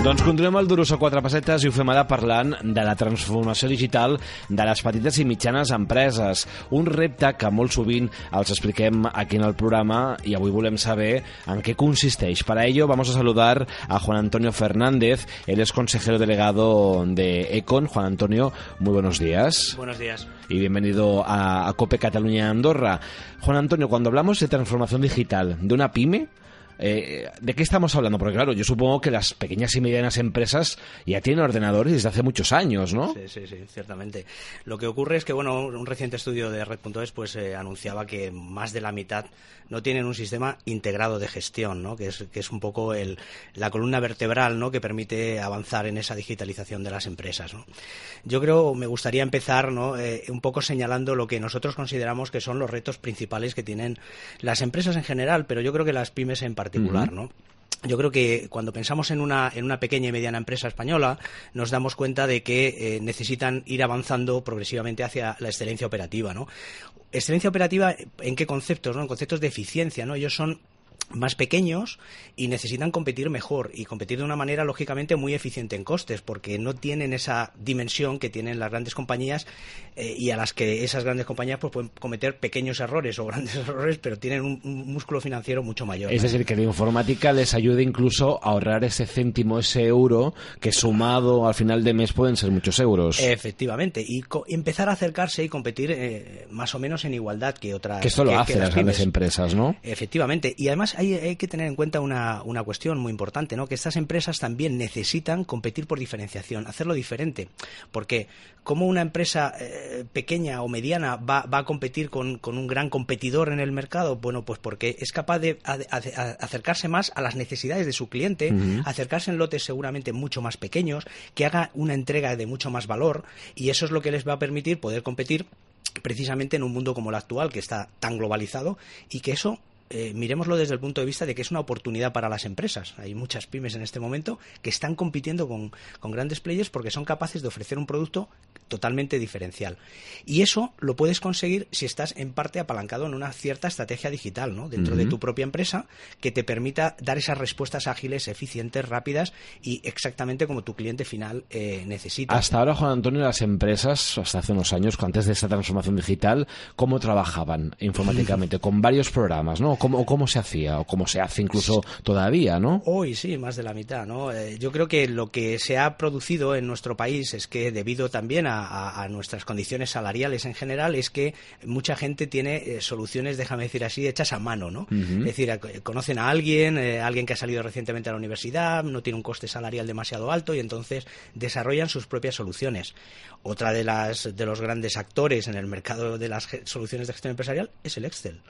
Doncs continuem el Duros a quatre pessetes i ho fem ara parlant de la transformació digital de les petites i mitjanes empreses. Un repte que molt sovint els expliquem aquí en el programa y avui volem saber en qué consisteix. Para ello vamos a saludar a Juan Antonio Fernández, él es consejero delegado de Econ. Juan Antonio, muy buenos días. Buenos días. Y bienvenido a, a COPE Cataluña Andorra. Juan Antonio, cuando hablamos de transformación digital de una pyme, eh, ¿De qué estamos hablando? Porque claro, yo supongo que las pequeñas y medianas empresas ya tienen ordenadores desde hace muchos años, ¿no? Sí, sí, sí, ciertamente. Lo que ocurre es que, bueno, un reciente estudio de Red.es pues eh, anunciaba que más de la mitad no tienen un sistema integrado de gestión, ¿no? Que es, que es un poco el, la columna vertebral, ¿no? Que permite avanzar en esa digitalización de las empresas, ¿no? Yo creo, me gustaría empezar, ¿no? Eh, un poco señalando lo que nosotros consideramos que son los retos principales que tienen las empresas en general, pero yo creo que las pymes en particular particular, ¿no? Yo creo que cuando pensamos en una, en una pequeña y mediana empresa española, nos damos cuenta de que eh, necesitan ir avanzando progresivamente hacia la excelencia operativa, ¿no? Excelencia operativa, ¿en qué conceptos? ¿no? En conceptos de eficiencia, ¿no? Ellos son más pequeños y necesitan competir mejor y competir de una manera lógicamente muy eficiente en costes porque no tienen esa dimensión que tienen las grandes compañías eh, y a las que esas grandes compañías pues, pueden cometer pequeños errores o grandes errores pero tienen un, un músculo financiero mucho mayor. Es decir, que la informática les ayuda incluso a ahorrar ese céntimo, ese euro que sumado al final de mes pueden ser muchos euros. Efectivamente, y empezar a acercarse y competir eh, más o menos en igualdad que otras. Que esto lo hacen las grandes empresas, ¿no? Efectivamente, y además hay, que tener en cuenta una, una, cuestión muy importante, ¿no? Que estas empresas también necesitan competir por diferenciación, hacerlo diferente. Porque ¿cómo una empresa eh, pequeña o mediana va, va a competir con, con, un gran competidor en el mercado? Bueno, pues porque es capaz de acercarse más a las necesidades de su cliente, acercarse en lotes seguramente mucho más pequeños, que haga una entrega de mucho más valor y eso es lo que les va a permitir poder competir precisamente en un mundo como el actual, que está tan globalizado, y que eso eh, miremoslo desde el punto de vista de que es una oportunidad para las empresas. Hay muchas pymes en este momento que están compitiendo con, con grandes players porque son capaces de ofrecer un producto totalmente diferencial. Y eso lo puedes conseguir si estás en parte apalancado en una cierta estrategia digital, ¿no? Dentro de tu propia empresa que te permita dar esas respuestas ágiles, eficientes, rápidas y exactamente como tu cliente final eh, necesita. Hasta ahora, Juan Antonio, las empresas, hasta hace unos años, antes de esta transformación digital, ¿cómo trabajaban informáticamente? Con varios programas, ¿no? Cómo, cómo se hacía, o cómo se hace incluso todavía, ¿no? Hoy sí, más de la mitad, ¿no? Eh, yo creo que lo que se ha producido en nuestro país es que, debido también a, nuestras condiciones salariales en general, es que mucha gente tiene eh, soluciones, déjame decir así, hechas a mano, ¿no? Es decir, conocen a alguien, eh, alguien que ha salido recientemente a la universidad, no tiene un coste salarial demasiado alto y entonces desarrollan sus propias soluciones. Otra de las de los grandes actores en el mercado de las soluciones de gestión empresarial es el Excel.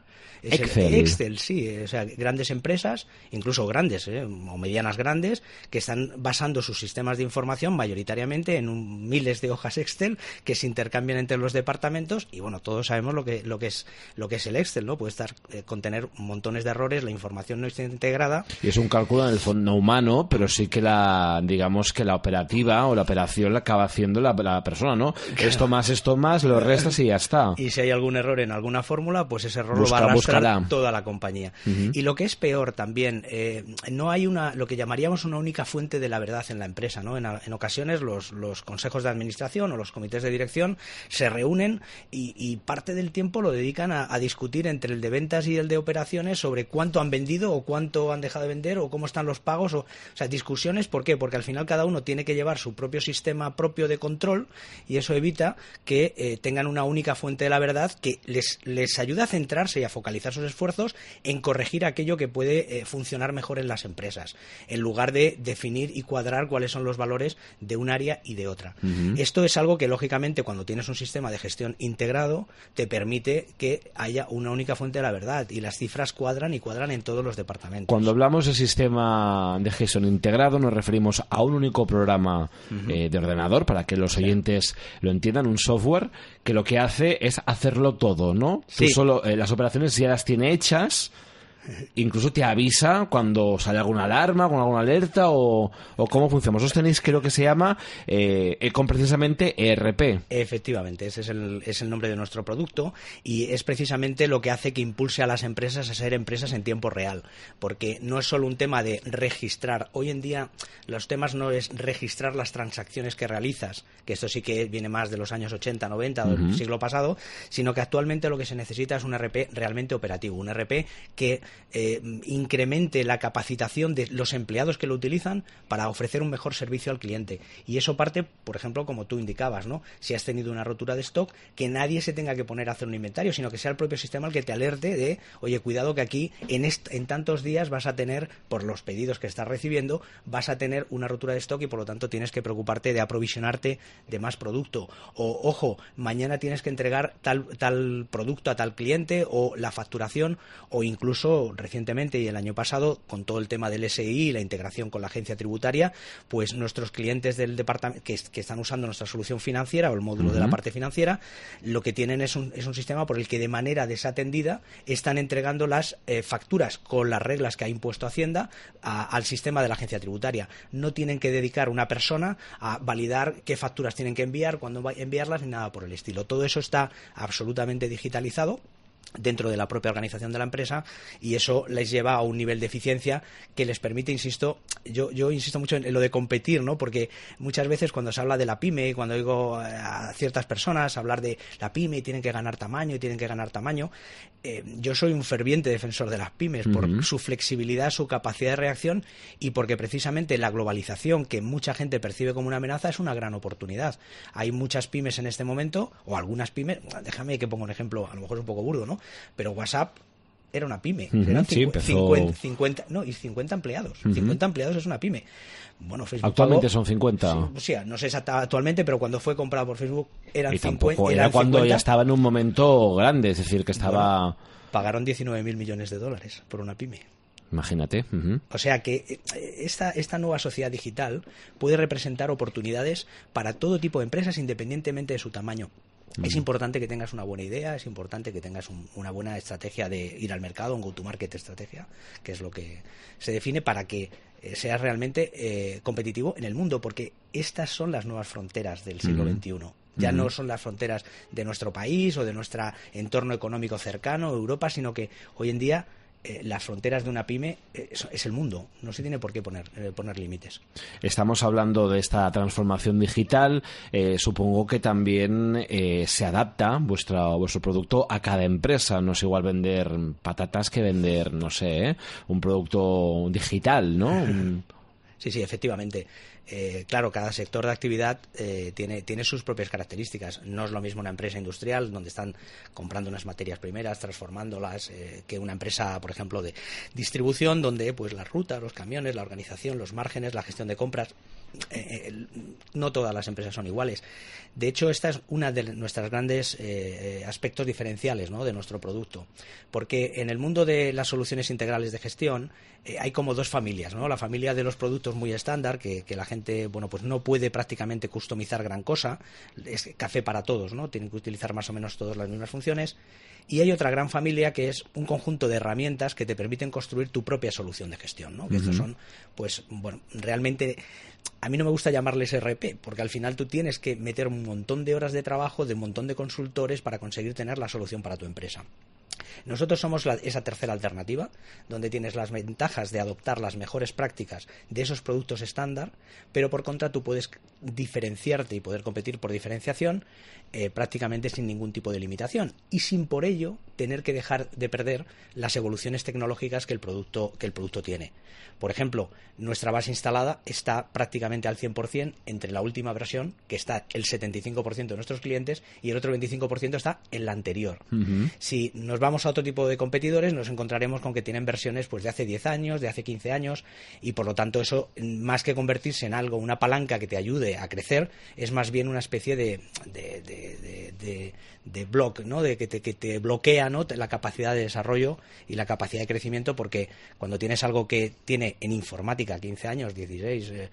Excel. Excel, sí. O sea, grandes empresas, incluso grandes ¿eh? o medianas grandes, que están basando sus sistemas de información mayoritariamente en un, miles de hojas Excel que se intercambian entre los departamentos y bueno, todos sabemos lo que, lo que, es, lo que es el Excel, ¿no? Puede estar, eh, contener montones de errores, la información no está integrada. Y es un cálculo en el fondo humano, pero sí que la, digamos que la operativa o la operación la acaba haciendo la, persona, ¿no? Esto más, esto más, lo restas y ya está. Y si hay algún error en alguna fórmula, pues ese error lo va toda la compañía. Y lo que es peor también, eh, no hay una, lo que llamaríamos una única fuente de la verdad en la empresa, ¿no? En, ocasiones los, los, consejos de administración o los comités de dirección se reúnen y, parte del tiempo lo dedican a, discutir entre el de ventas y el de operaciones sobre cuánto han vendido o cuánto han dejado de vender o cómo están los pagos. O, sea, discusiones, ¿por qué? Porque al final cada uno tiene que llevar su propio sistema propio de control y eso evita que eh, tengan una única fuente de la verdad que les, les ayuda a centrarse y a focalizar sus esfuerzos en corregir aquello que puede eh, funcionar mejor en las empresas, en lugar de definir y cuadrar cuáles son los valores de un área y de otra. Esto es algo que, lógicamente, cuando tienes un sistema de gestión integrado, te permite que haya una única fuente de la verdad y las cifras cuadran y cuadran en todos los departamentos. Cuando hablamos de sistema de gestión integrado, nos referimos a un único programa eh, de ordenador, para que los oyentes lo entiendan, un software que lo que hace es hacerlo todo, ¿no? Sí. Tú solo eh, las operaciones ya las tiene hechas incluso te avisa cuando sale alguna alarma, con alguna alerta o, o cómo funciona. Vosotros tenéis, creo que se llama, eh, con precisamente ERP. Efectivamente, ese es el, es el nombre de nuestro producto y es precisamente lo que hace que impulse a las empresas a ser empresas en tiempo real, porque no es solo un tema de registrar. Hoy en día los temas no es registrar las transacciones que realizas, que esto sí que viene más de los años 80, 90 o del siglo pasado, sino que actualmente lo que se necesita es un RP realmente operativo, un RP que eh, incremente la capacitación de los empleados que lo utilizan para ofrecer un mejor servicio al cliente. Y eso parte, por ejemplo, como tú indicabas, ¿no? Si has tenido una rotura de stock, que nadie se tenga que poner a hacer un inventario, sino que sea el propio sistema el que te alerte de, oye, cuidado que aquí en, en tantos días vas a tener, por los pedidos que estás recibiendo, vas a tener una rotura de stock y por lo tanto tienes que preocuparte de aprovisionarte de más producto. O, ojo, mañana tienes que entregar tal, tal producto a tal cliente o la facturación o incluso recientemente y el año pasado con todo el tema del SI y la integración con la agencia tributaria, pues nuestros clientes del departamento que, están usando nuestra solución financiera o el módulo de la parte financiera, lo que tienen es un, es un sistema por el que de manera desatendida están entregando las eh, facturas con las reglas que ha impuesto Hacienda al sistema de la agencia tributaria. No tienen que dedicar una persona a validar qué facturas tienen que enviar, cuándo enviarlas, ni nada por el estilo. Todo eso está absolutamente digitalizado dentro de la propia organización de la empresa y eso les lleva a un nivel de eficiencia que les permite, insisto, yo, yo insisto mucho en, lo de competir, ¿no? Porque muchas veces cuando se habla de la pyme, cuando oigo a ciertas personas hablar de la pyme y tienen que ganar tamaño y tienen que ganar tamaño, eh, yo soy un ferviente defensor de las pymes por su flexibilidad, su capacidad de reacción y porque precisamente la globalización que mucha gente percibe como una amenaza es una gran oportunidad. Hay muchas pymes en este momento, o algunas pymes, déjame que ponga un ejemplo, a lo mejor es un poco burdo, ¿no? Pero WhatsApp era una pyme. Eran 50, no, y 50 empleados. 50 empleados es una pyme. Bueno, Facebook Actualmente son 50. Sí, no sé actualmente, pero cuando fue comprado por Facebook eran y 50. Era cuando ya estaba en un momento grande, es decir, que estaba... pagaron 19 mil millones de dólares por una pyme. Imagínate. O sea que eh, esta, esta nueva sociedad digital puede representar oportunidades para todo tipo de empresas independientemente de su tamaño. Es importante que tengas una buena idea, es importante que tengas una buena estrategia de ir al mercado, un go-to-market estrategia, que es lo que se define para que eh, seas realmente eh, competitivo en el mundo, porque estas son las nuevas fronteras del siglo XXI. Ya no son las fronteras de nuestro país o de nuestro entorno económico cercano, Europa, sino que hoy en día eh, las fronteras de una pyme eh, es, el mundo, no se tiene por qué poner, eh, poner límites. Estamos hablando de esta transformación digital, supongo que también se adapta vuestra, vuestro producto a cada empresa, no es igual vender patatas que vender, no sé, un producto digital, ¿no? Sí, sí, efectivamente. Eh, claro, cada sector de actividad eh, tiene, tiene sus propias características. No es lo mismo una empresa industrial donde están comprando unas materias primeras, transformándolas, eh, que una empresa, por ejemplo, de distribución donde pues las rutas, los camiones, la organización, los márgenes, la gestión de compras eh, no todas las empresas son iguales. De hecho, esta es una de nuestros grandes eh, aspectos diferenciales de nuestro producto, porque en el mundo de las soluciones integrales de gestión eh, hay como dos familias, ¿no? La familia de los productos muy estándar, que, la gente, bueno, pues no puede prácticamente customizar gran cosa, es café para todos, ¿no? Tienen que utilizar más o menos todas las mismas funciones. Y hay otra gran familia que es un conjunto de herramientas que te permiten construir tu propia solución de gestión, ¿no? Que estos son, pues, bueno, realmente a mí no me gusta llamarles RP, porque al final tú tienes que meter un montón de horas de trabajo de un montón de consultores para conseguir tener la solución para tu empresa. Nosotros somos esa tercera alternativa, donde tienes las ventajas de adoptar las mejores prácticas de esos productos estándar, pero por contra tú puedes diferenciarte y poder competir por diferenciación eh, prácticamente sin ningún tipo de limitación y sin por ello tener que dejar de perder las evoluciones tecnológicas que el producto, que el producto tiene. Por ejemplo, nuestra base instalada está prácticamente al 100% entre la última versión, que está el 75% de nuestros clientes, y el otro 25% está en la anterior. Si nos vamos a otro tipo de competidores, nos encontraremos con que tienen versiones pues, de hace 10 años, de hace 15 años, y por lo tanto eso, más que convertirse en algo, una palanca que te ayude a crecer, es más bien una especie de, de, de, block, ¿no? de que te, que te bloquea ¿no? la capacidad de desarrollo y la capacidad de crecimiento, porque cuando tienes algo que tiene en informática 15 años, 16, eh,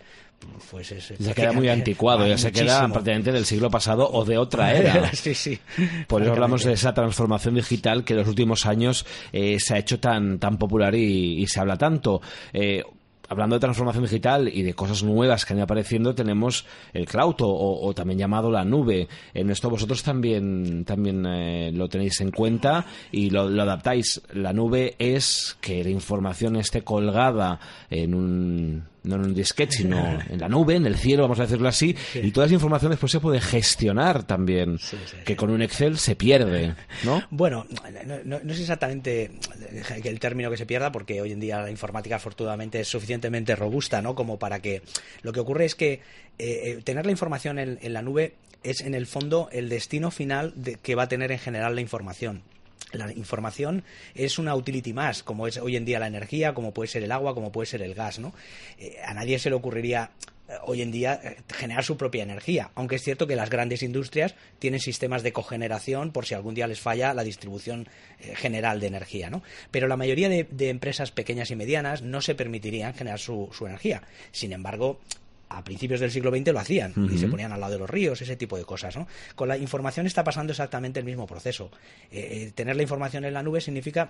pues es... Se queda muy anticuado, ya se queda prácticamente del siglo pasado o de otra era. sí, sí. Por eso hablamos de esa transformación digital que en los últimos años eh, se ha hecho tan, tan popular y, se habla tanto. Eh, hablando de transformación digital y de cosas nuevas que han ido apareciendo, tenemos el cloud o, también llamado la nube. En esto vosotros también, también eh, lo tenéis en cuenta y lo, adaptáis. La nube es que la información esté colgada en un no en un disquete, sino en la nube, en el cielo, vamos a decirlo así, y toda esa información después se puede gestionar también, que con un Excel se pierde, ¿no? Bueno, no, es exactamente el término que se pierda, porque hoy en día la informática afortunadamente es suficientemente robusta, ¿no? Como para que lo que ocurre es que eh, eh, tener la información en, la nube es en el fondo el destino final que va a tener en general la información la información es una utility más, como es hoy en día la energía, como puede ser el agua, como puede ser el gas, ¿no? Eh, a nadie se le ocurriría eh, hoy en día eh, generar su propia energía, aunque es cierto que las grandes industrias tienen sistemas de cogeneración por si algún día les falla la distribución general de energía, ¿no? Pero la mayoría de, empresas pequeñas y medianas no se permitirían generar su, su energía. Sin embargo, a principios del siglo XX lo hacían y se ponían al lado de los ríos, ese tipo de cosas. ¿no? Con la información está pasando exactamente el mismo proceso. Eh, eh, tener la información en la nube significa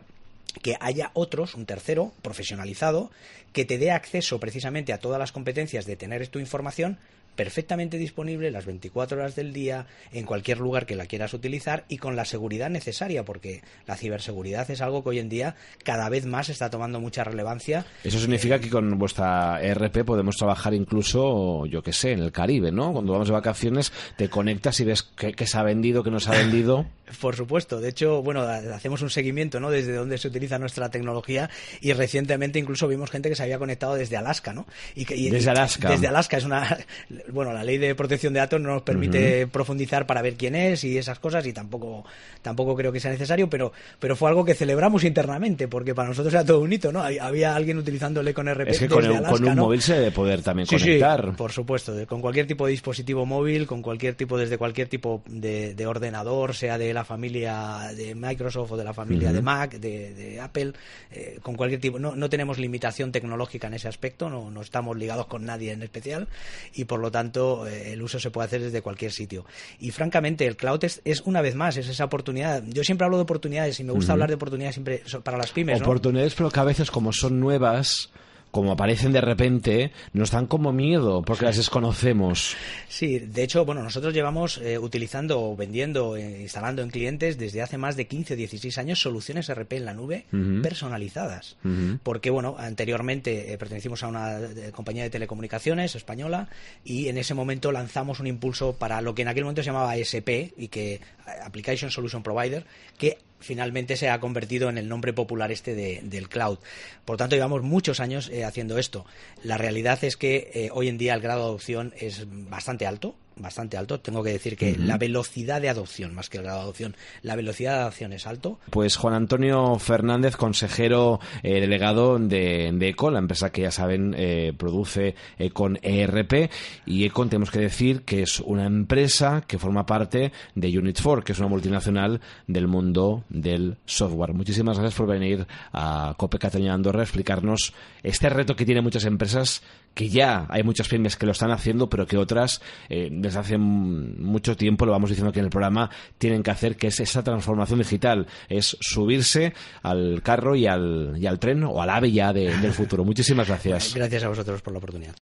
que haya otros, un tercero, profesionalizado, que te dé acceso precisamente a todas las competencias de tener tu información perfectamente disponible las 24 horas del día, en cualquier lugar que la quieras utilizar y con la seguridad necesaria, porque la ciberseguridad es algo que hoy en día cada vez más está tomando mucha relevancia. Eso significa que con vuestra ERP podemos trabajar incluso, yo qué sé, en el Caribe, ¿no? Cuando vamos de vacaciones te conectas y ves qué, se ha vendido, qué no se ha vendido. Por supuesto. De hecho, bueno, hacemos un seguimiento, ¿no? Desde donde se utiliza nuestra tecnología y recientemente incluso vimos gente que se había conectado desde Alaska, ¿no? Y, desde Alaska. Desde Alaska es una bueno, la ley de protección de datos no nos permite profundizar para ver quién es y esas cosas y tampoco, tampoco creo que sea necesario, pero, pero fue algo que celebramos internamente porque para nosotros era todo un hito, ¿no? Había alguien utilizándole con RP. Es que con, un móvil se debe poder también conectar. por supuesto, con cualquier tipo de dispositivo móvil, con cualquier tipo, desde cualquier tipo de, ordenador, sea de la familia de Microsoft o de la familia de Mac, de, Apple, eh, con cualquier tipo. No, no tenemos limitación tecnológica en ese aspecto, no, no estamos ligados con nadie en especial y por lo tanto eh, el uso se puede hacer desde cualquier sitio. Y francamente, el cloud es, una vez más, es esa oportunidad. Yo siempre hablo de oportunidades y me gusta hablar de oportunidades siempre para las pymes. Oportunidades, pero que a veces, como son nuevas, como aparecen de repente, nos dan como miedo porque las desconocemos. Sí, de hecho, bueno, nosotros llevamos eh, utilizando, vendiendo, eh, instalando en clientes desde hace más de 15 o 16 años soluciones RP en la nube personalizadas. Porque, bueno, anteriormente eh, pertenecimos a una compañía de telecomunicaciones española y en ese momento lanzamos un impulso para lo que en aquel momento se llamaba SP y que Application Solution Provider, que finalmente se ha convertido en el nombre popular este del cloud. Por tanto, llevamos muchos años eh, haciendo esto. La realidad es que eh, hoy en día el grado de adopción es bastante alto, bastante alto. Tengo que decir que la velocidad de adopción, más que el grado de adopción, la velocidad de adopción es alto. Pues Juan Antonio Fernández, consejero eh, delegado de, Econ, la empresa que ya saben eh, produce Econ ERP. Y Econ tenemos que decir que es una empresa que forma parte de Unit 4, que es una multinacional del mundo del software. Muchísimas gracias por venir a Cope Cataluña Andorra a explicarnos este reto que tienen muchas empresas que ya hay muchas pymes que lo están haciendo, pero que otras eh, desde hace mucho tiempo, lo vamos diciendo aquí en el programa, tienen que hacer, que es esa transformación digital, es subirse al carro y al, y al tren o al ave ya del futuro. Muchísimas gracias. Gracias a vosotros por la oportunidad.